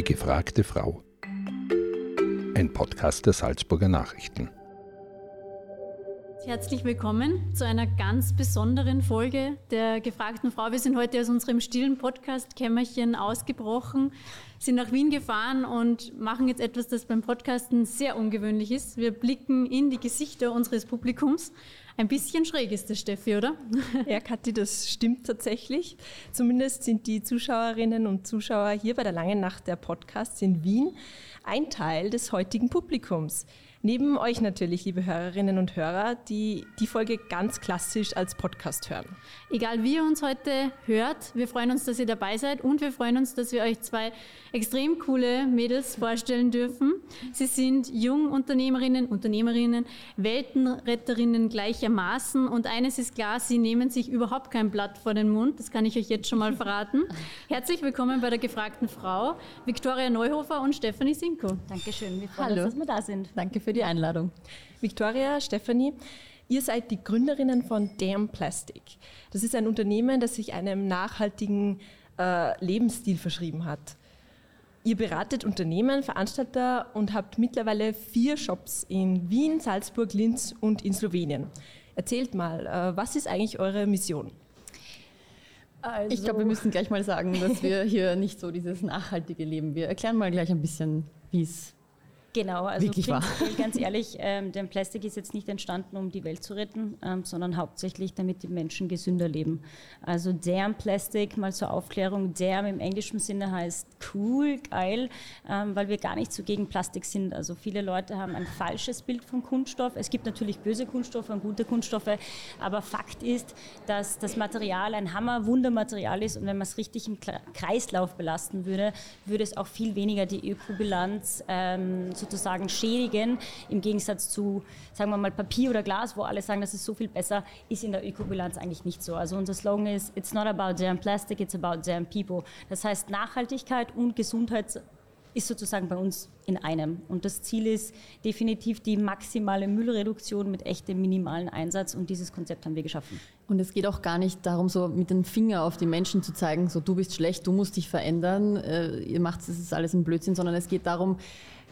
Die gefragte Frau. Ein Podcast der Salzburger Nachrichten. Herzlich willkommen zu einer ganz besonderen Folge der gefragten Frau. Wir sind heute aus unserem stillen Podcast-Kämmerchen ausgebrochen, sind nach Wien gefahren und machen jetzt etwas, das beim Podcasten sehr ungewöhnlich ist. Wir blicken in die Gesichter unseres Publikums. Ein bisschen schräg ist das, Steffi, oder? Ja, Kathi, das stimmt tatsächlich. Zumindest sind die Zuschauerinnen und Zuschauer hier bei der Langen Nacht der Podcasts in Wien ein Teil des heutigen Publikums. Neben euch natürlich, liebe Hörerinnen und Hörer, die die Folge ganz klassisch als Podcast hören. Egal wie ihr uns heute hört, wir freuen uns, dass ihr dabei seid und wir freuen uns, dass wir euch zwei extrem coole Mädels vorstellen dürfen. Sie sind Jungunternehmerinnen, Unternehmerinnen, Weltenretterinnen gleichermaßen und eines ist klar, sie nehmen sich überhaupt kein Blatt vor den Mund, das kann ich euch jetzt schon mal verraten. Herzlich willkommen bei der gefragten Frau, Viktoria Neuhofer und Stephanie Sinko. Dankeschön, wir freuen Hallo. uns, dass wir da sind. Danke für die Einladung. Victoria, Stephanie, ihr seid die Gründerinnen von Damn Plastic. Das ist ein Unternehmen, das sich einem nachhaltigen äh, Lebensstil verschrieben hat. Ihr beratet Unternehmen, Veranstalter und habt mittlerweile vier Shops in Wien, Salzburg, Linz und in Slowenien. Erzählt mal, äh, was ist eigentlich eure Mission? Also ich glaube, wir müssen gleich mal sagen, dass wir hier nicht so dieses nachhaltige Leben. Wir erklären mal gleich ein bisschen, wie es Genau, also Wirklich prinzipiell ganz ehrlich, ähm, denn Plastik ist jetzt nicht entstanden, um die Welt zu retten, ähm, sondern hauptsächlich, damit die Menschen gesünder leben. Also Damn Plastic, mal zur Aufklärung, Damn im englischen Sinne heißt cool, geil, ähm, weil wir gar nicht so gegen Plastik sind. Also viele Leute haben ein falsches Bild von Kunststoff. Es gibt natürlich böse Kunststoffe und gute Kunststoffe, aber Fakt ist, dass das Material ein Hammer-Wundermaterial ist und wenn man es richtig im Kreislauf belasten würde, würde es auch viel weniger die Ökobilanz ähm, sozusagen schädigen, im Gegensatz zu, sagen wir mal, Papier oder Glas, wo alle sagen, das ist so viel besser, ist in der Ökobilanz eigentlich nicht so. Also unser Slogan ist, it's not about damn plastic, it's about damn people. Das heißt, Nachhaltigkeit und Gesundheit ist sozusagen bei uns in einem. Und das Ziel ist definitiv die maximale Müllreduktion mit echtem minimalen Einsatz. Und dieses Konzept haben wir geschaffen. Und es geht auch gar nicht darum, so mit dem Finger auf die Menschen zu zeigen, so du bist schlecht, du musst dich verändern, äh, ihr macht das ist alles ein Blödsinn, sondern es geht darum,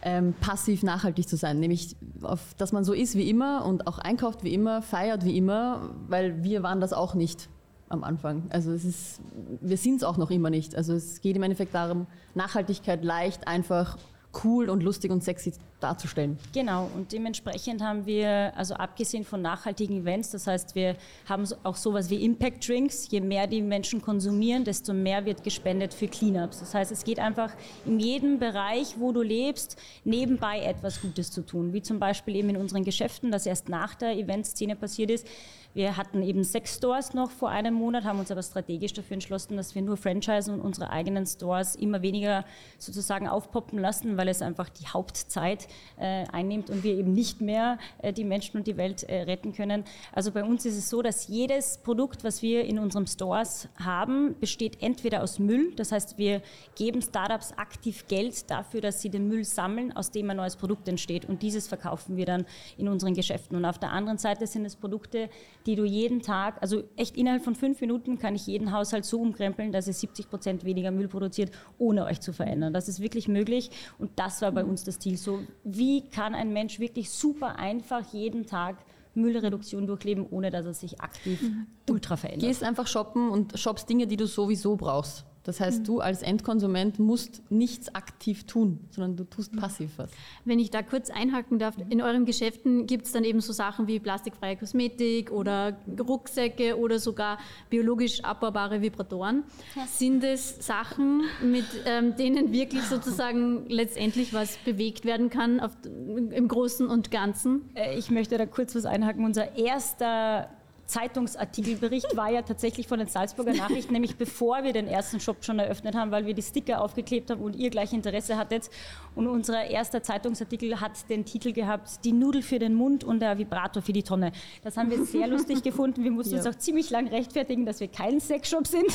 ähm, passiv nachhaltig zu sein, nämlich auf, dass man so ist wie immer und auch einkauft wie immer, feiert wie immer, weil wir waren das auch nicht am Anfang. Also es ist, wir sind es auch noch immer nicht. Also es geht im Endeffekt darum, Nachhaltigkeit leicht, einfach cool und lustig und sexy darzustellen. Genau, und dementsprechend haben wir, also abgesehen von nachhaltigen Events, das heißt, wir haben auch sowas wie Impact Drinks. Je mehr die Menschen konsumieren, desto mehr wird gespendet für Cleanups. Das heißt, es geht einfach in jedem Bereich, wo du lebst, nebenbei etwas Gutes zu tun. Wie zum Beispiel eben in unseren Geschäften, das erst nach der Eventszene passiert ist. Wir hatten eben sechs Stores noch vor einem Monat, haben uns aber strategisch dafür entschlossen, dass wir nur Franchise und unsere eigenen Stores immer weniger sozusagen aufpoppen lassen, weil es einfach die Hauptzeit äh, einnimmt und wir eben nicht mehr äh, die Menschen und die Welt äh, retten können. Also bei uns ist es so, dass jedes Produkt, was wir in unserem Stores haben, besteht entweder aus Müll, das heißt, wir geben Startups aktiv Geld dafür, dass sie den Müll sammeln, aus dem ein neues Produkt entsteht und dieses verkaufen wir dann in unseren Geschäften. Und auf der anderen Seite sind es Produkte, die du jeden Tag, also echt innerhalb von fünf Minuten kann ich jeden Haushalt so umkrempeln, dass es 70 Prozent weniger Müll produziert, ohne euch zu verändern. Das ist wirklich möglich und das war bei uns das Ziel. So, wie kann ein Mensch wirklich super einfach jeden Tag Müllreduktion durchleben, ohne dass er sich aktiv mhm. ultra verändert? Gehst einfach shoppen und shoppst Dinge, die du sowieso brauchst. Das heißt, mhm. du als Endkonsument musst nichts aktiv tun, sondern du tust passiv was. Wenn ich da kurz einhaken darf, in euren Geschäften gibt es dann eben so Sachen wie plastikfreie Kosmetik oder Rucksäcke oder sogar biologisch abbaubare Vibratoren. Ja. Sind es Sachen, mit ähm, denen wirklich sozusagen letztendlich was bewegt werden kann auf, im Großen und Ganzen? Äh, ich möchte da kurz was einhaken. Unser erster Zeitungsartikelbericht war ja tatsächlich von den Salzburger Nachrichten, nämlich bevor wir den ersten Shop schon eröffnet haben, weil wir die Sticker aufgeklebt haben und ihr gleich Interesse hattet. Und unser erster Zeitungsartikel hat den Titel gehabt, die Nudel für den Mund und der Vibrator für die Tonne. Das haben wir sehr lustig gefunden. Wir mussten ja. uns auch ziemlich lang rechtfertigen, dass wir kein Sexshop sind.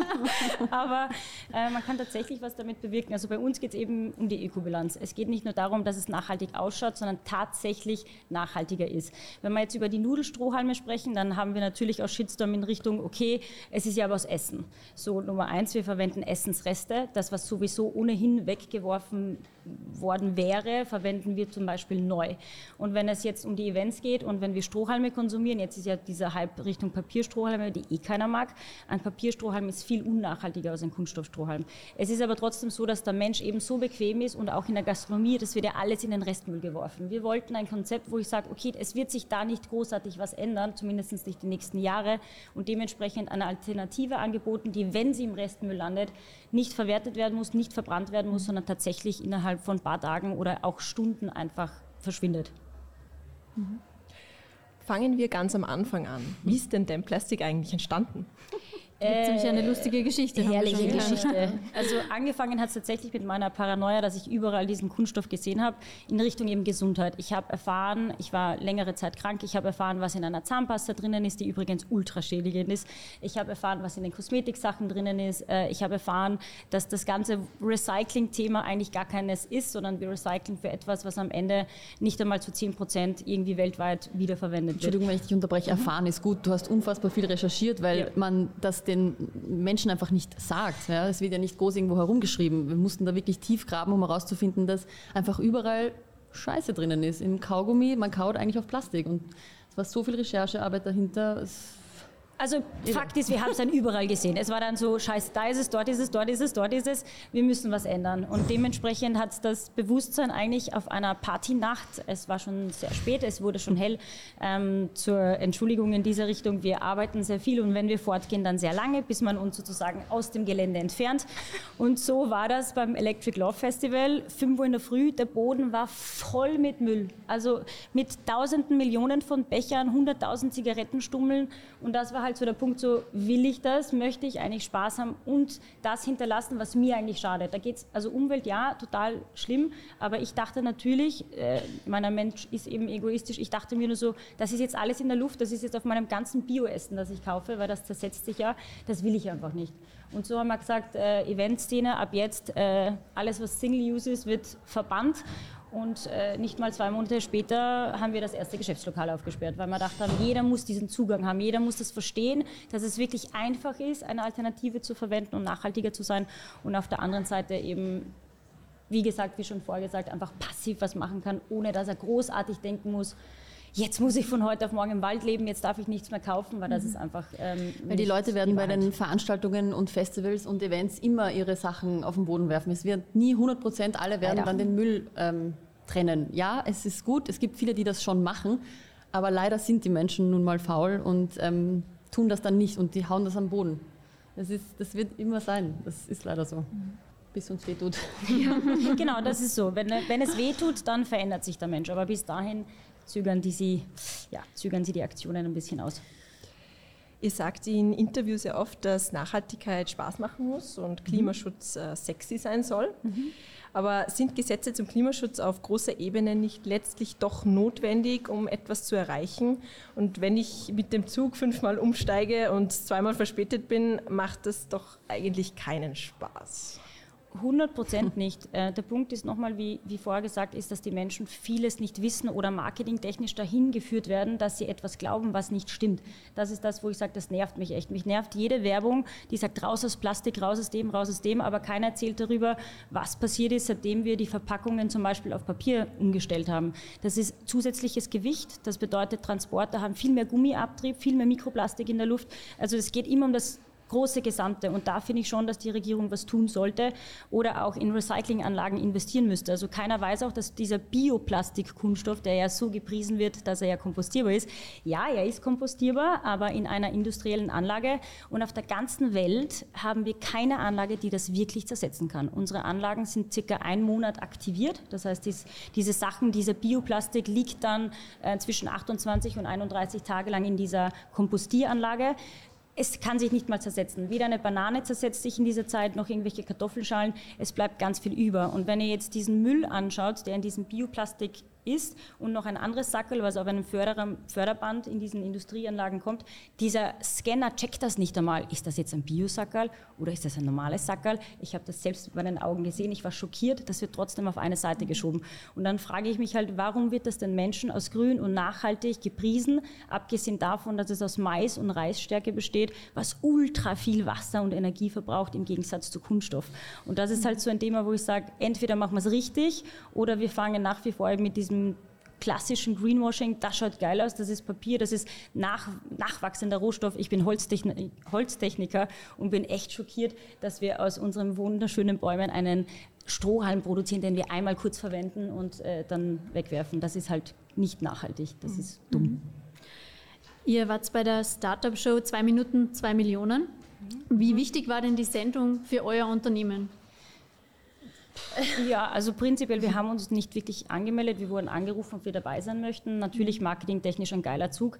Aber äh, man kann tatsächlich was damit bewirken. Also bei uns geht es eben um die Ökobilanz. Es geht nicht nur darum, dass es nachhaltig ausschaut, sondern tatsächlich nachhaltiger ist. Wenn wir jetzt über die Nudelstrohhalme sprechen, dann dann haben wir natürlich auch Shitstorm in Richtung, okay, es ist ja was Essen. So, Nummer eins, wir verwenden Essensreste. Das, was sowieso ohnehin weggeworfen worden wäre, verwenden wir zum Beispiel neu. Und wenn es jetzt um die Events geht und wenn wir Strohhalme konsumieren, jetzt ist ja dieser Hype Richtung Papierstrohhalme, die eh keiner mag. Ein Papierstrohhalm ist viel unnachhaltiger als ein Kunststoffstrohhalm. Es ist aber trotzdem so, dass der Mensch eben so bequem ist und auch in der Gastronomie, das wird ja alles in den Restmüll geworfen. Wir wollten ein Konzept, wo ich sage, okay, es wird sich da nicht großartig was ändern, zumindest nicht die nächsten Jahre und dementsprechend eine Alternative angeboten, die, wenn sie im Restmüll landet, nicht verwertet werden muss, nicht verbrannt werden muss, sondern tatsächlich innerhalb von ein paar Tagen oder auch Stunden einfach verschwindet. Mhm. Fangen wir ganz am Anfang an. Wie ist denn Plastik eigentlich entstanden? Äh, ziemlich eine lustige Geschichte. Herrliche Geschichte. Also angefangen hat es tatsächlich mit meiner Paranoia, dass ich überall diesen Kunststoff gesehen habe, in Richtung eben Gesundheit. Ich habe erfahren, ich war längere Zeit krank, ich habe erfahren, was in einer Zahnpasta drinnen ist, die übrigens ultraschädigend ist. Ich habe erfahren, was in den Kosmetiksachen drinnen ist. Äh, ich habe erfahren, dass das ganze Recycling-Thema eigentlich gar keines ist, sondern wir recyceln für etwas, was am Ende nicht einmal zu 10 Prozent irgendwie weltweit wiederverwendet wird. Entschuldigung, wenn ich dich unterbreche. Erfahren ist gut. Du hast unfassbar viel recherchiert, weil ja. man das den Menschen einfach nicht sagt. Ja? Es wird ja nicht groß irgendwo herumgeschrieben. Wir mussten da wirklich tief graben, um herauszufinden, dass einfach überall Scheiße drinnen ist. Im Kaugummi, man kaut eigentlich auf Plastik. Und es war so viel Recherchearbeit dahinter. Es also Fakt ist, wir haben es dann überall gesehen. Es war dann so, scheiße, da ist es, dort ist es, dort ist es, dort ist es. Wir müssen was ändern. Und dementsprechend hat das Bewusstsein eigentlich auf einer Partynacht, es war schon sehr spät, es wurde schon hell, ähm, zur Entschuldigung in dieser Richtung, wir arbeiten sehr viel und wenn wir fortgehen, dann sehr lange, bis man uns sozusagen aus dem Gelände entfernt. Und so war das beim Electric Love Festival. 5 Uhr in der Früh, der Boden war voll mit Müll. Also mit tausenden Millionen von Bechern, 100.000 Zigarettenstummeln und das war halt so der Punkt, so will ich das, möchte ich eigentlich Spaß haben und das hinterlassen, was mir eigentlich schadet. Da geht es, also Umwelt ja, total schlimm, aber ich dachte natürlich, äh, meiner Mensch ist eben egoistisch, ich dachte mir nur so, das ist jetzt alles in der Luft, das ist jetzt auf meinem ganzen Bioessen, das ich kaufe, weil das zersetzt sich ja, das will ich einfach nicht. Und so haben wir gesagt, äh, Eventszene, ab jetzt äh, alles, was Single-Use ist, wird verbannt und äh, nicht mal zwei Monate später haben wir das erste Geschäftslokal aufgesperrt, weil wir dachten, jeder muss diesen Zugang haben, jeder muss das verstehen, dass es wirklich einfach ist, eine Alternative zu verwenden und nachhaltiger zu sein. Und auf der anderen Seite eben, wie gesagt, wie schon vorgesagt, einfach passiv was machen kann, ohne dass er großartig denken muss, jetzt muss ich von heute auf morgen im Wald leben, jetzt darf ich nichts mehr kaufen, weil das mhm. ist einfach. Ähm, weil die Leute werden bei den Veranstaltungen und Festivals und Events immer ihre Sachen auf den Boden werfen. Es wird nie 100 Prozent, alle werden leider. dann den Müll ähm, trennen. Ja, es ist gut, es gibt viele, die das schon machen, aber leider sind die Menschen nun mal faul und ähm, tun das dann nicht und die hauen das am Boden. Das, ist, das wird immer sein, das ist leider so. Bis uns wehtut. Ja, genau, das ist so. Wenn, wenn es wehtut, dann verändert sich der Mensch. Aber bis dahin zögern, die sie, ja, zögern sie die Aktionen ein bisschen aus. Ihr sagt in Interviews ja oft, dass Nachhaltigkeit Spaß machen muss und mhm. Klimaschutz äh, sexy sein soll. Mhm. Aber sind Gesetze zum Klimaschutz auf großer Ebene nicht letztlich doch notwendig, um etwas zu erreichen? Und wenn ich mit dem Zug fünfmal umsteige und zweimal verspätet bin, macht das doch eigentlich keinen Spaß. 100 Prozent nicht. Äh, der Punkt ist nochmal, wie, wie vorher gesagt, ist, dass die Menschen vieles nicht wissen oder marketingtechnisch dahin geführt werden, dass sie etwas glauben, was nicht stimmt. Das ist das, wo ich sage, das nervt mich echt. Mich nervt jede Werbung, die sagt, raus aus Plastik, raus aus dem, raus aus dem, aber keiner erzählt darüber, was passiert ist, seitdem wir die Verpackungen zum Beispiel auf Papier umgestellt haben. Das ist zusätzliches Gewicht, das bedeutet, Transporter haben viel mehr Gummiabtrieb, viel mehr Mikroplastik in der Luft. Also es geht immer um das große Gesamte. Und da finde ich schon, dass die Regierung was tun sollte oder auch in Recyclinganlagen investieren müsste. Also keiner weiß auch, dass dieser Bioplastikkunststoff, der ja so gepriesen wird, dass er ja kompostierbar ist, ja, er ist kompostierbar, aber in einer industriellen Anlage. Und auf der ganzen Welt haben wir keine Anlage, die das wirklich zersetzen kann. Unsere Anlagen sind circa einen Monat aktiviert. Das heißt, dies, diese Sachen, dieser Bioplastik liegt dann äh, zwischen 28 und 31 Tage lang in dieser Kompostieranlage es kann sich nicht mal zersetzen. Weder eine Banane zersetzt sich in dieser Zeit, noch irgendwelche Kartoffelschalen. Es bleibt ganz viel über. Und wenn ihr jetzt diesen Müll anschaut, der in diesem Bioplastik ist und noch ein anderes Sackel, was auf einem Förderer, Förderband in diesen Industrieanlagen kommt. Dieser Scanner checkt das nicht einmal. Ist das jetzt ein Biosackerl oder ist das ein normales Sackerl? Ich habe das selbst mit meinen Augen gesehen. Ich war schockiert. Das wird trotzdem auf eine Seite geschoben. Und dann frage ich mich halt, warum wird das den Menschen aus grün und nachhaltig gepriesen, abgesehen davon, dass es aus Mais und Reisstärke besteht, was ultra viel Wasser und Energie verbraucht im Gegensatz zu Kunststoff. Und das ist halt so ein Thema, wo ich sage, entweder machen wir es richtig oder wir fangen nach wie vor mit diesem klassischen Greenwashing, das schaut geil aus, das ist Papier, das ist nach, nachwachsender Rohstoff. Ich bin Holztechni Holztechniker und bin echt schockiert, dass wir aus unseren wunderschönen Bäumen einen Strohhalm produzieren, den wir einmal kurz verwenden und äh, dann wegwerfen. Das ist halt nicht nachhaltig, das mhm. ist dumm. Mhm. Ihr wart bei der Startup-Show zwei Minuten, zwei Millionen. Wie wichtig war denn die Sendung für euer Unternehmen? Ja, also prinzipiell, wir haben uns nicht wirklich angemeldet. Wir wurden angerufen, ob wir dabei sein möchten. Natürlich marketingtechnisch ein geiler Zug.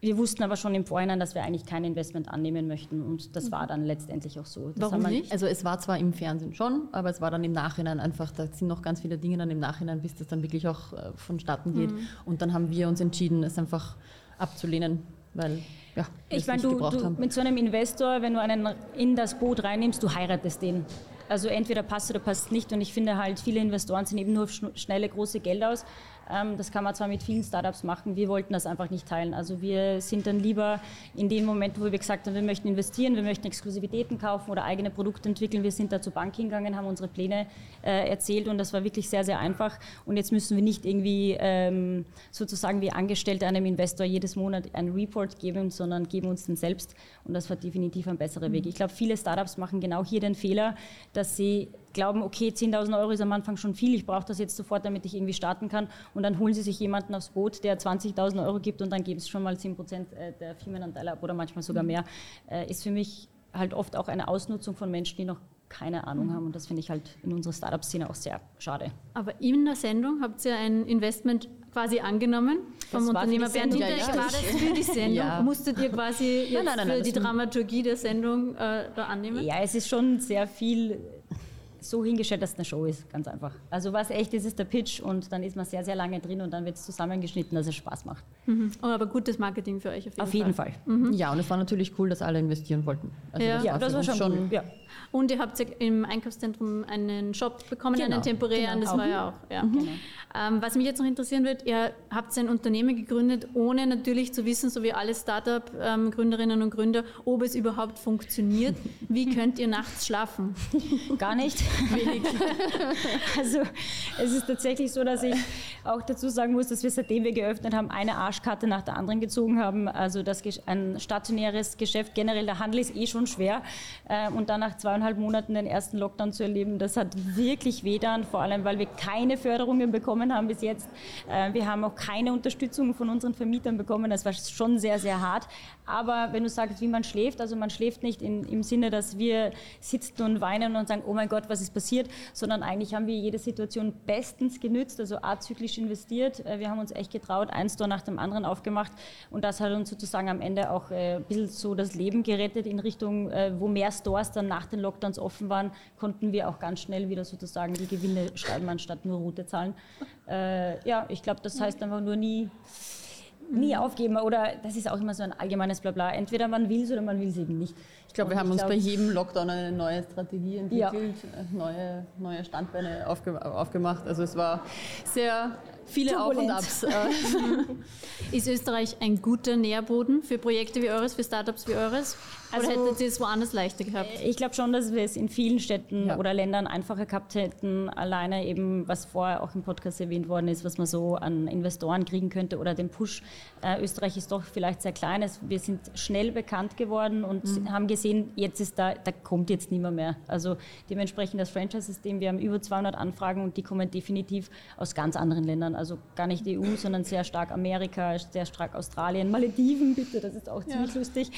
Wir wussten aber schon im Vorhinein, dass wir eigentlich kein Investment annehmen möchten und das war dann letztendlich auch so. Das Warum nicht? Also es war zwar im Fernsehen schon, aber es war dann im Nachhinein einfach, da sind noch ganz viele Dinge dann im Nachhinein, bis das dann wirklich auch äh, vonstatten geht. Mhm. Und dann haben wir uns entschieden, es einfach abzulehnen, weil ja, ich meine, du, du mit so einem Investor, wenn du einen in das Boot reinnimmst, du heiratest den. Also entweder passt oder passt nicht. Und ich finde halt, viele Investoren sind eben nur auf schnelle, große Geld aus. Ähm, das kann man zwar mit vielen Startups machen, wir wollten das einfach nicht teilen. Also wir sind dann lieber in dem Moment, wo wir gesagt haben, wir möchten investieren, wir möchten Exklusivitäten kaufen oder eigene Produkte entwickeln. Wir sind da zur Bank hingegangen, haben unsere Pläne äh, erzählt und das war wirklich sehr, sehr einfach. Und jetzt müssen wir nicht irgendwie ähm, sozusagen wie Angestellte einem Investor jedes Monat einen Report geben, sondern geben uns den selbst. Und das war definitiv ein besserer Weg. Ich glaube, viele Startups machen genau hier den Fehler, dass sie glauben, okay, 10.000 Euro ist am Anfang schon viel, ich brauche das jetzt sofort, damit ich irgendwie starten kann. Und dann holen sie sich jemanden aufs Boot, der 20.000 Euro gibt und dann geben es schon mal 10 Prozent äh, der Firmenanteile ab oder manchmal sogar mhm. mehr. Äh, ist für mich halt oft auch eine Ausnutzung von Menschen, die noch keine Ahnung haben. Und das finde ich halt in unserer Startup-Szene auch sehr schade. Aber in der Sendung habt ihr ein Investment quasi angenommen vom das Unternehmer Bernd ja, ja. War das für die Sendung? Ja. Musstet ihr quasi jetzt nein, nein, nein, für die Dramaturgie der Sendung äh, da annehmen? Ja, es ist schon sehr viel so hingestellt, dass es eine Show ist, ganz einfach. Also was echt ist, ist der Pitch und dann ist man sehr, sehr lange drin und dann wird es zusammengeschnitten, dass es Spaß macht. Mhm. Oh, aber gutes Marketing für euch auf jeden auf Fall. Jeden Fall. Mhm. Ja, und es war natürlich cool, dass alle investieren wollten. Also ja, das war, ja, das war schon, schon cool. Ja. Und ihr habt im Einkaufszentrum einen Shop bekommen, genau, einen temporären, genau. das war ja auch. Ja. Mhm. Genau. Ähm, was mich jetzt noch interessieren wird, ihr habt ein Unternehmen gegründet, ohne natürlich zu wissen, so wie alle Startup-Gründerinnen und Gründer, ob es überhaupt funktioniert. Wie könnt ihr nachts schlafen? Gar nicht. Wenig. Also es ist tatsächlich so, dass ich auch dazu sagen muss, dass wir seitdem wir geöffnet haben, eine Arschkarte nach der anderen gezogen haben. Also das, ein stationäres Geschäft, generell der Handel ist eh schon schwer. Ähm, und dann nach zweieinhalb Monaten den ersten Lockdown zu erleben, das hat wirklich wehtan, vor allem weil wir keine Förderungen bekommen haben bis jetzt. Äh, wir haben auch keine Unterstützung von unseren Vermietern bekommen. Das war schon sehr, sehr hart. Aber wenn du sagst, wie man schläft, also man schläft nicht in, im Sinne, dass wir sitzen und weinen und sagen, oh mein Gott, was ist passiert, sondern eigentlich haben wir jede Situation bestens genützt, also azyklisch investiert. Äh, wir haben uns echt getraut, ein Store nach dem anderen aufgemacht und das hat uns sozusagen am Ende auch äh, ein bisschen so das Leben gerettet in Richtung, äh, wo mehr Stores dann nach den Lockdowns offen waren, konnten wir auch ganz schnell wieder sozusagen die Gewinne schreiben, anstatt nur Route zahlen. ja, ich glaube, das heißt einfach nur nie nie aufgeben oder das ist auch immer so ein allgemeines Blabla. Entweder man will es oder man will es eben nicht. Ich glaube, wir haben uns glaub, bei jedem Lockdown eine neue Strategie entwickelt, ja. neue, neue Standbeine aufge aufgemacht. Also es war sehr viele Turbulent. Auf und Abs. Äh. Ist Österreich ein guter Nährboden für Projekte wie eures, für Startups wie eures? Also, oder hättet ihr es woanders leichter gehabt? Ich glaube schon, dass wir es in vielen Städten ja. oder Ländern einfacher gehabt hätten. Alleine eben, was vorher auch im Podcast erwähnt worden ist, was man so an Investoren kriegen könnte oder den Push. Äh, Österreich ist doch vielleicht sehr klein. Wir sind schnell bekannt geworden und mhm. haben gesehen, jetzt ist da, da kommt jetzt niemand mehr. Also dementsprechend das Franchise-System, wir haben über 200 Anfragen und die kommen definitiv aus ganz anderen Ländern. Also gar nicht EU, sondern sehr stark Amerika, sehr stark Australien, Malediven bitte, das ist auch ja. ziemlich lustig.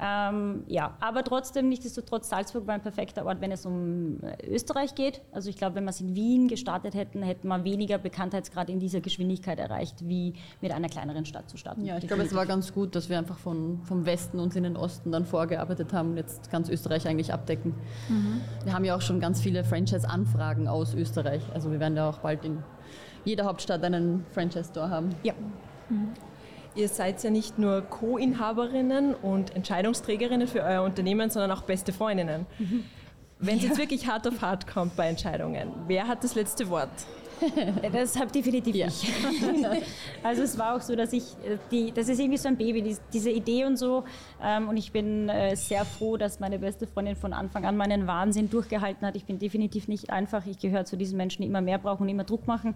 Ähm, ja, aber trotzdem, nichtsdestotrotz, Salzburg war ein perfekter Ort, wenn es um äh, Österreich geht. Also ich glaube, wenn wir es in Wien gestartet hätten, hätten wir weniger Bekanntheitsgrad in dieser Geschwindigkeit erreicht, wie mit einer kleineren Stadt zu starten. Ja, ich glaube, es war ganz gut, dass wir einfach von, vom Westen uns in den Osten dann vorgearbeitet haben und jetzt ganz Österreich eigentlich abdecken. Mhm. Wir haben ja auch schon ganz viele Franchise-Anfragen aus Österreich. Also wir werden ja auch bald in jeder Hauptstadt einen Franchise-Store haben. Ja. Mhm. Ihr seid ja nicht nur Co-Inhaberinnen und Entscheidungsträgerinnen für euer Unternehmen, sondern auch beste Freundinnen. Mhm. Wenn es ja. jetzt wirklich hart auf hart kommt bei Entscheidungen, wer hat das letzte Wort? das habe definitiv ja. ich. also es war auch so, dass ich, äh, die, das ist irgendwie so ein Baby, die, diese Idee und so. Ähm, und ich bin äh, sehr froh, dass meine beste Freundin von Anfang an meinen Wahnsinn durchgehalten hat. Ich bin definitiv nicht einfach. Ich gehöre zu diesen Menschen, die immer mehr brauchen und immer Druck machen.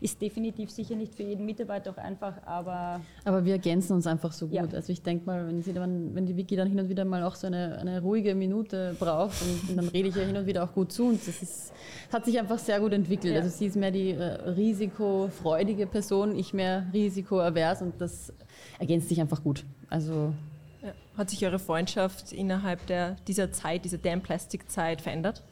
Ist definitiv sicher nicht für jeden Mitarbeiter auch einfach, aber... Aber wir ergänzen uns einfach so gut. Ja. Also ich denke mal, wenn, sie dann, wenn die Vicky dann hin und wieder mal auch so eine, eine ruhige Minute braucht, und, und dann rede ich ja hin und wieder auch gut zu. Und das ist, hat sich einfach sehr gut entwickelt. Ja. Also sie ist mehr die die äh, risikofreudige Person, ich mehr risikoavers und das ergänzt sich einfach gut. Also ja. Hat sich eure Freundschaft innerhalb der, dieser Zeit, dieser Damn Plastic Zeit verändert?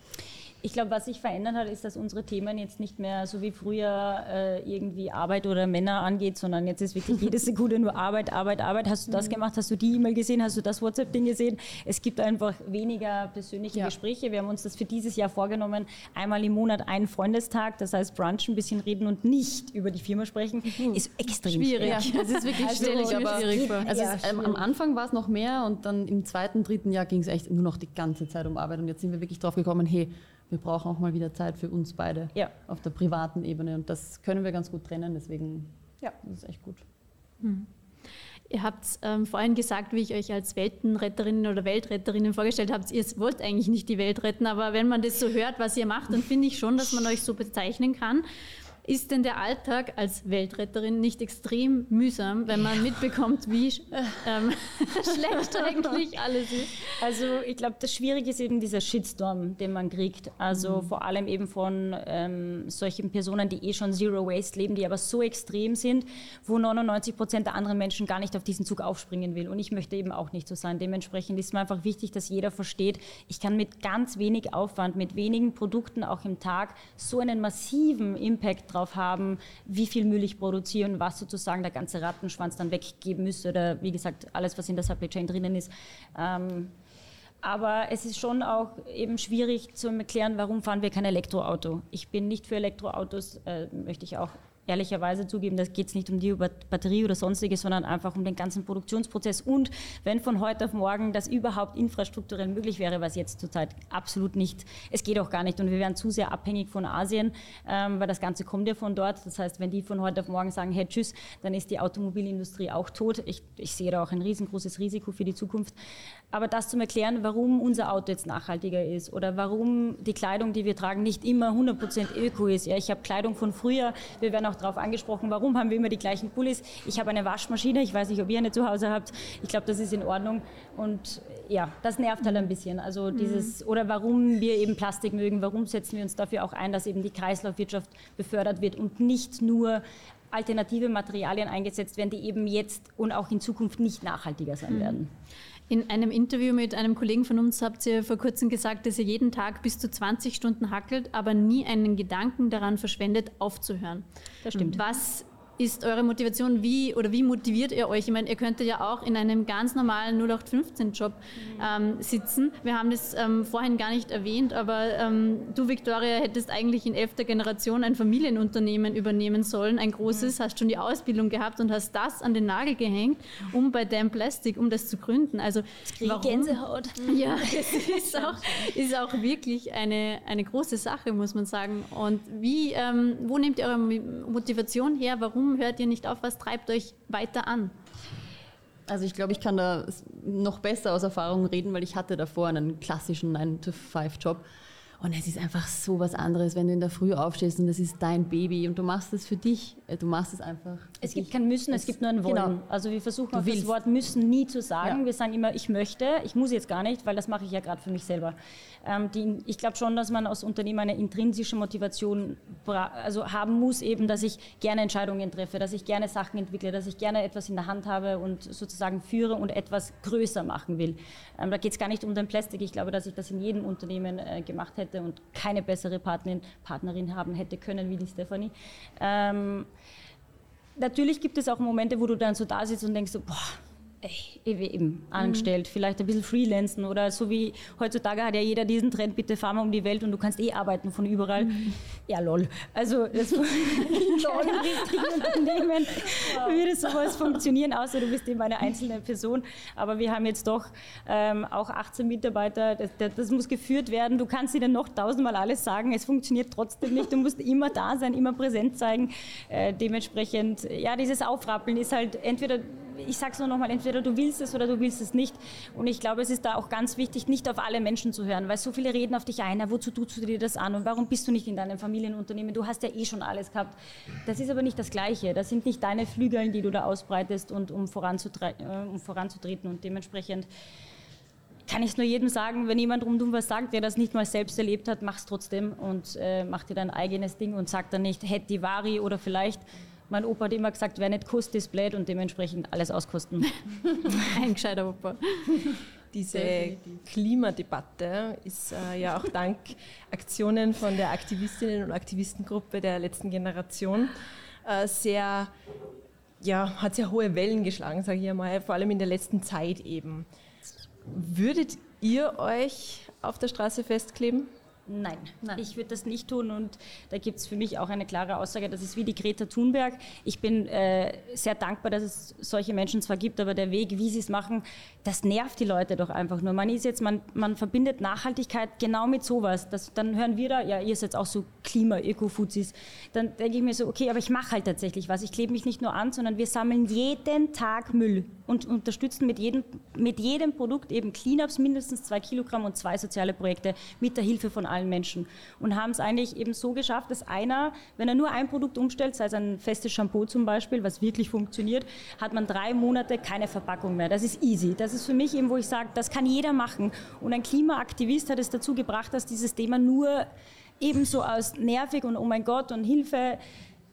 Ich glaube, was sich verändert hat, ist, dass unsere Themen jetzt nicht mehr so wie früher äh, irgendwie Arbeit oder Männer angeht, sondern jetzt ist wirklich jede Sekunde nur Arbeit, Arbeit, Arbeit. Hast du das mhm. gemacht? Hast du die E-Mail gesehen? Hast du das WhatsApp-Ding gesehen? Es gibt einfach weniger persönliche ja. Gespräche. Wir haben uns das für dieses Jahr vorgenommen, einmal im Monat einen Freundestag, das heißt Brunch, ein bisschen reden und nicht über die Firma sprechen, mhm. ist extrem schwierig. Ja, das ist wirklich also, schwierig, aber schwierig also ja, ist, ähm, am Anfang war es noch mehr und dann im zweiten, dritten Jahr ging es echt nur noch die ganze Zeit um Arbeit und jetzt sind wir wirklich drauf gekommen, hey, wir brauchen auch mal wieder Zeit für uns beide ja. auf der privaten Ebene. Und das können wir ganz gut trennen, deswegen ja, das ist echt gut. Mhm. Ihr habt ähm, vorhin gesagt, wie ich euch als Weltenretterinnen oder Weltretterinnen vorgestellt habe, ihr wollt eigentlich nicht die Welt retten, aber wenn man das so hört, was ihr macht, dann finde ich schon, dass man euch so bezeichnen kann. Ist denn der Alltag als Weltretterin nicht extrem mühsam, wenn man mitbekommt, wie ähm, schlecht eigentlich alles ist? Also ich glaube, das Schwierige ist eben dieser Shitstorm, den man kriegt. Also mhm. vor allem eben von ähm, solchen Personen, die eh schon Zero Waste leben, die aber so extrem sind, wo 99 Prozent der anderen Menschen gar nicht auf diesen Zug aufspringen will. Und ich möchte eben auch nicht so sein. Dementsprechend ist mir einfach wichtig, dass jeder versteht, ich kann mit ganz wenig Aufwand, mit wenigen Produkten auch im Tag so einen massiven Impact drauf drauf haben, wie viel Müll ich produziere und was sozusagen der ganze Rattenschwanz dann weggeben müsste oder wie gesagt, alles, was in der Supply Chain drinnen ist. Ähm, aber es ist schon auch eben schwierig zu erklären, warum fahren wir kein Elektroauto. Ich bin nicht für Elektroautos, äh, möchte ich auch ehrlicherweise zugeben, da geht es nicht um die Batterie oder sonstiges, sondern einfach um den ganzen Produktionsprozess. Und wenn von heute auf morgen das überhaupt infrastrukturell möglich wäre, was jetzt zurzeit absolut nicht, es geht auch gar nicht. Und wir wären zu sehr abhängig von Asien, ähm, weil das Ganze kommt ja von dort. Das heißt, wenn die von heute auf morgen sagen, hey, tschüss, dann ist die Automobilindustrie auch tot. Ich, ich sehe da auch ein riesengroßes Risiko für die Zukunft. Aber das zum Erklären, warum unser Auto jetzt nachhaltiger ist oder warum die Kleidung, die wir tragen, nicht immer 100% öko ist. Ja, ich habe Kleidung von früher. Wir werden auch darauf angesprochen, warum haben wir immer die gleichen Pullis. Ich habe eine Waschmaschine. Ich weiß nicht, ob ihr eine zu Hause habt. Ich glaube, das ist in Ordnung. Und ja, das nervt halt ein bisschen. Also dieses, mhm. oder warum wir eben Plastik mögen. Warum setzen wir uns dafür auch ein, dass eben die Kreislaufwirtschaft befördert wird und nicht nur alternative Materialien eingesetzt werden, die eben jetzt und auch in Zukunft nicht nachhaltiger sein mhm. werden. In einem Interview mit einem Kollegen von uns habt ihr vor kurzem gesagt, dass ihr jeden Tag bis zu 20 Stunden hackelt, aber nie einen Gedanken daran verschwendet, aufzuhören. Das stimmt. Was ist eure Motivation? Wie oder wie motiviert ihr euch? Ich meine, ihr könntet ja auch in einem ganz normalen 0815-Job ähm, sitzen. Wir haben das ähm, vorhin gar nicht erwähnt, aber ähm, du, Victoria, hättest eigentlich in elfter Generation ein Familienunternehmen übernehmen sollen, ein großes, mhm. hast schon die Ausbildung gehabt und hast das an den Nagel gehängt, um bei Damn Plastic, um das zu gründen. Also warum? Gänsehaut. Ja, es ist auch, ist auch wirklich eine, eine große Sache, muss man sagen. Und wie, ähm, wo nehmt ihr eure Motivation her? Warum warum hört ihr nicht auf? Was treibt euch weiter an? Also ich glaube, ich kann da noch besser aus Erfahrung reden, weil ich hatte davor einen klassischen 9-to-5-Job. Und es ist einfach so was anderes, wenn du in der Früh aufstehst und das ist dein Baby und du machst es für dich. Äh, du machst es einfach. Es gibt kein Müssen, es, es gibt nur ein Wollen. Genau. Also wir versuchen auch das Wort müssen nie zu sagen. Ja. Wir sagen immer, ich möchte, ich muss jetzt gar nicht, weil das mache ich ja gerade für mich selber. Ähm, die, ich glaube schon, dass man als Unternehmer eine intrinsische Motivation also haben muss, eben, dass ich gerne Entscheidungen treffe, dass ich gerne Sachen entwickle, dass ich gerne etwas in der Hand habe und sozusagen führe und etwas größer machen will. Ähm, da geht es gar nicht um den Plastik. Ich glaube, dass ich das in jedem Unternehmen äh, gemacht hätte und keine bessere Partnerin, Partnerin haben hätte können wie die Stephanie. Ähm, natürlich gibt es auch Momente, wo du dann so da sitzt und denkst so, boah, eben angestellt, mhm. vielleicht ein bisschen freelancen oder so wie heutzutage hat ja jeder diesen Trend, bitte fahr mal um die Welt und du kannst eh arbeiten von überall. Mhm. Ja, lol. Also das lol. richtigen Unternehmen wow. würde sowas funktionieren, außer du bist eben eine einzelne Person. Aber wir haben jetzt doch ähm, auch 18 Mitarbeiter, das, das, das, muss geführt werden. Du kannst ihnen noch tausendmal alles sagen, es funktioniert trotzdem nicht. Du musst immer da sein, immer präsent zeigen. Äh, dementsprechend, ja, dieses Aufrappeln ist halt entweder ich sage es nur nochmal, entweder du willst es oder du willst es nicht. Und ich glaube, es ist da auch ganz wichtig, nicht auf alle Menschen zu hören, weil so viele reden auf dich ein, wozu tust du dir das an und warum bist du nicht in deinem Familienunternehmen? Du hast ja eh schon alles gehabt. Das ist aber nicht das Gleiche. Das sind nicht deine Flügeln, die du da ausbreitest und um, äh, um voranzutreten und dementsprechend kann ich es nur jedem sagen, wenn jemand rundum was sagt, der das nicht mal selbst erlebt hat, mach es trotzdem und äh, mach dir dein eigenes Ding und sag dann nicht, hätte die Vari oder vielleicht mein Opa hat immer gesagt, wer nicht kostet, ist blöd und dementsprechend alles auskosten. Ein gescheiter Opa. Diese Klimadebatte ist äh, ja auch dank Aktionen von der Aktivistinnen- und Aktivistengruppe der letzten Generation äh, sehr, ja, hat sehr hohe Wellen geschlagen, sage ich einmal, vor allem in der letzten Zeit eben. Würdet ihr euch auf der Straße festkleben? Nein, Nein. ich würde das nicht tun und da gibt es für mich auch eine klare Aussage, das ist wie die Greta Thunberg. Ich bin äh, sehr dankbar, dass es solche Menschen zwar gibt, aber der Weg, wie sie es machen, das nervt die Leute doch einfach nur. Man ist jetzt, man, man verbindet Nachhaltigkeit genau mit sowas. Das, dann hören wir da, ja, ihr seid auch so Klima-Öko-Fuzis. Dann denke ich mir so, okay, aber ich mache halt tatsächlich was. Ich klebe mich nicht nur an, sondern wir sammeln jeden Tag Müll und unterstützen mit jedem, mit jedem Produkt eben Cleanups, mindestens zwei Kilogramm und zwei soziale Projekte mit der Hilfe von allen allen Menschen. Und haben es eigentlich eben so geschafft, dass einer, wenn er nur ein Produkt umstellt, sei es ein festes Shampoo zum Beispiel, was wirklich funktioniert, hat man drei Monate keine Verpackung mehr. Das ist easy. Das ist für mich eben, wo ich sage, das kann jeder machen. Und ein Klimaaktivist hat es dazu gebracht, dass dieses Thema nur ebenso aus nervig und oh mein Gott und Hilfe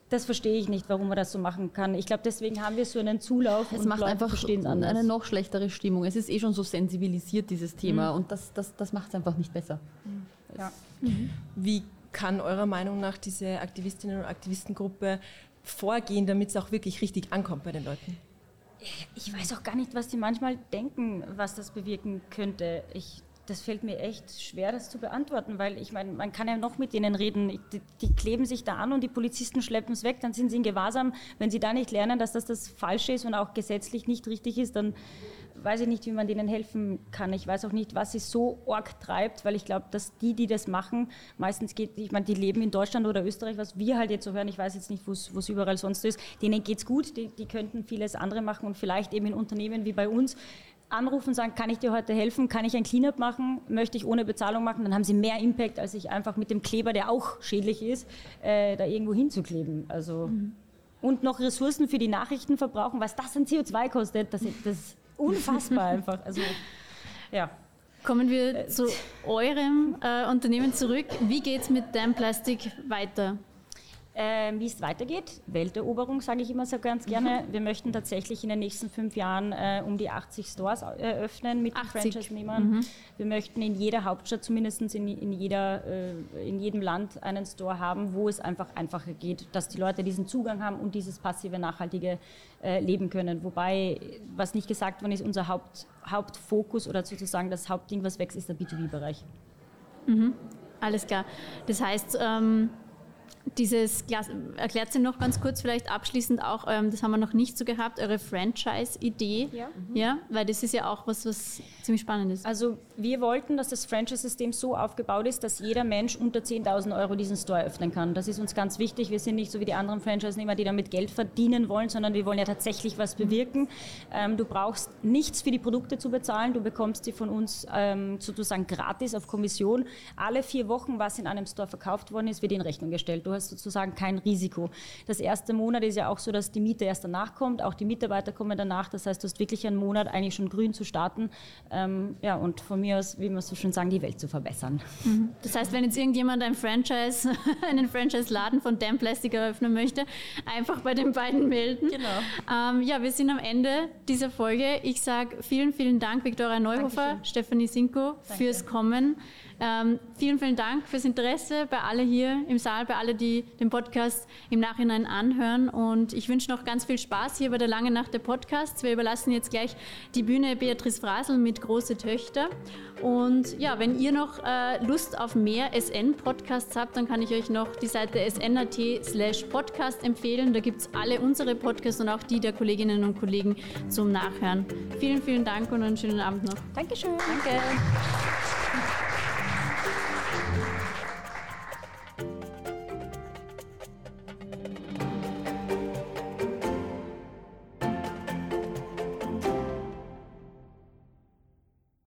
das verstehe ich nicht, warum man das so machen kann. Ich glaube, deswegen haben wir so einen Zulauf. Es macht Leute einfach eine noch schlechtere Stimmung. Es ist eh schon so sensibilisiert, dieses Thema. Mhm. Und das, das, das macht es einfach nicht besser. Mhm. Ja. Mhm. Wie kann eurer Meinung nach diese Aktivistinnen und Aktivistengruppe vorgehen, damit es auch wirklich richtig ankommt bei den Leuten? Ich weiß auch gar nicht, was die manchmal denken, was das bewirken könnte. Ich, das fällt mir echt schwer, das zu beantworten, weil ich meine, man kann ja noch mit denen reden. Die, die kleben sich da an und die Polizisten schleppen es weg, dann sind sie in Gewahrsam. Wenn sie da nicht lernen, dass das das Falsche ist und auch gesetzlich nicht richtig ist, dann weiß ich nicht, wie man denen helfen kann. Ich weiß auch nicht, was sie so arg treibt, weil ich glaube, dass die, die das machen, meistens geht, ich meine, die leben in Deutschland oder Österreich, was wir halt jetzt so hören, ich weiß jetzt nicht, wo es überall sonst ist, denen geht es gut, die, die könnten vieles andere machen und vielleicht eben in Unternehmen wie bei uns anrufen und sagen, kann ich dir heute helfen, kann ich ein Cleanup machen, möchte ich ohne Bezahlung machen, dann haben sie mehr Impact, als ich einfach mit dem Kleber, der auch schädlich ist, äh, da irgendwo hinzukleben. Also, mhm. Und noch Ressourcen für die Nachrichten verbrauchen, was das an CO2 kostet, das, das unfassbar einfach. Also, ja. Kommen wir zu eurem äh, Unternehmen zurück. Wie geht es mit Damn Plastic weiter? Ähm, wie es weitergeht, Welteroberung sage ich immer so ganz gerne. Mhm. Wir möchten tatsächlich in den nächsten fünf Jahren äh, um die 80 Stores eröffnen mit 80. Franchise-Nehmern. Mhm. Wir möchten in jeder Hauptstadt, zumindest in, in, jeder, äh, in jedem Land, einen Store haben, wo es einfach einfacher geht, dass die Leute diesen Zugang haben und dieses passive, nachhaltige äh, leben können. Wobei, was nicht gesagt worden ist, unser Haupt, Hauptfokus oder sozusagen das Hauptding, was wächst, ist der B2B-Bereich. Mhm. Alles klar. Das heißt, ähm dieses, erklärt Sie noch ganz kurz vielleicht abschließend auch, ähm, das haben wir noch nicht so gehabt, eure Franchise-Idee, ja. Mhm. ja, weil das ist ja auch was, was ziemlich spannend ist. Also wir wollten, dass das Franchise-System so aufgebaut ist, dass jeder Mensch unter 10.000 Euro diesen Store öffnen kann. Das ist uns ganz wichtig. Wir sind nicht so wie die anderen Franchise-Nehmer, die damit Geld verdienen wollen, sondern wir wollen ja tatsächlich was bewirken. Ähm, du brauchst nichts für die Produkte zu bezahlen. Du bekommst sie von uns ähm, sozusagen gratis auf Kommission. Alle vier Wochen, was in einem Store verkauft worden ist, wird in Rechnung gestellt. Du hast sozusagen kein Risiko. Das erste Monat ist ja auch so, dass die Miete erst danach kommt, auch die Mitarbeiter kommen danach. Das heißt, du hast wirklich einen Monat eigentlich schon grün zu starten. Ähm, ja, und von mir aus, wie wir so schön sagen, die Welt zu verbessern. Mhm. Das heißt, wenn jetzt irgendjemand ein Franchise, einen Franchise-Laden von Damn Plastic eröffnen möchte, einfach bei den beiden melden. Genau. Ähm, ja, wir sind am Ende dieser Folge. Ich sage vielen, vielen Dank, Viktoria Neuhofer, Dankeschön. Stephanie Sinko, Danke. fürs Kommen. Ähm, vielen, vielen Dank fürs Interesse bei alle hier im Saal, bei alle, die den Podcast im Nachhinein anhören. Und ich wünsche noch ganz viel Spaß hier bei der Lange Nacht der Podcasts. Wir überlassen jetzt gleich die Bühne Beatrice Frasel mit Große Töchter. Und ja, wenn ihr noch äh, Lust auf mehr SN-Podcasts habt, dann kann ich euch noch die Seite sn.at slash podcast empfehlen. Da gibt es alle unsere Podcasts und auch die der Kolleginnen und Kollegen zum Nachhören. Vielen, vielen Dank und einen schönen Abend noch. Dankeschön. Danke.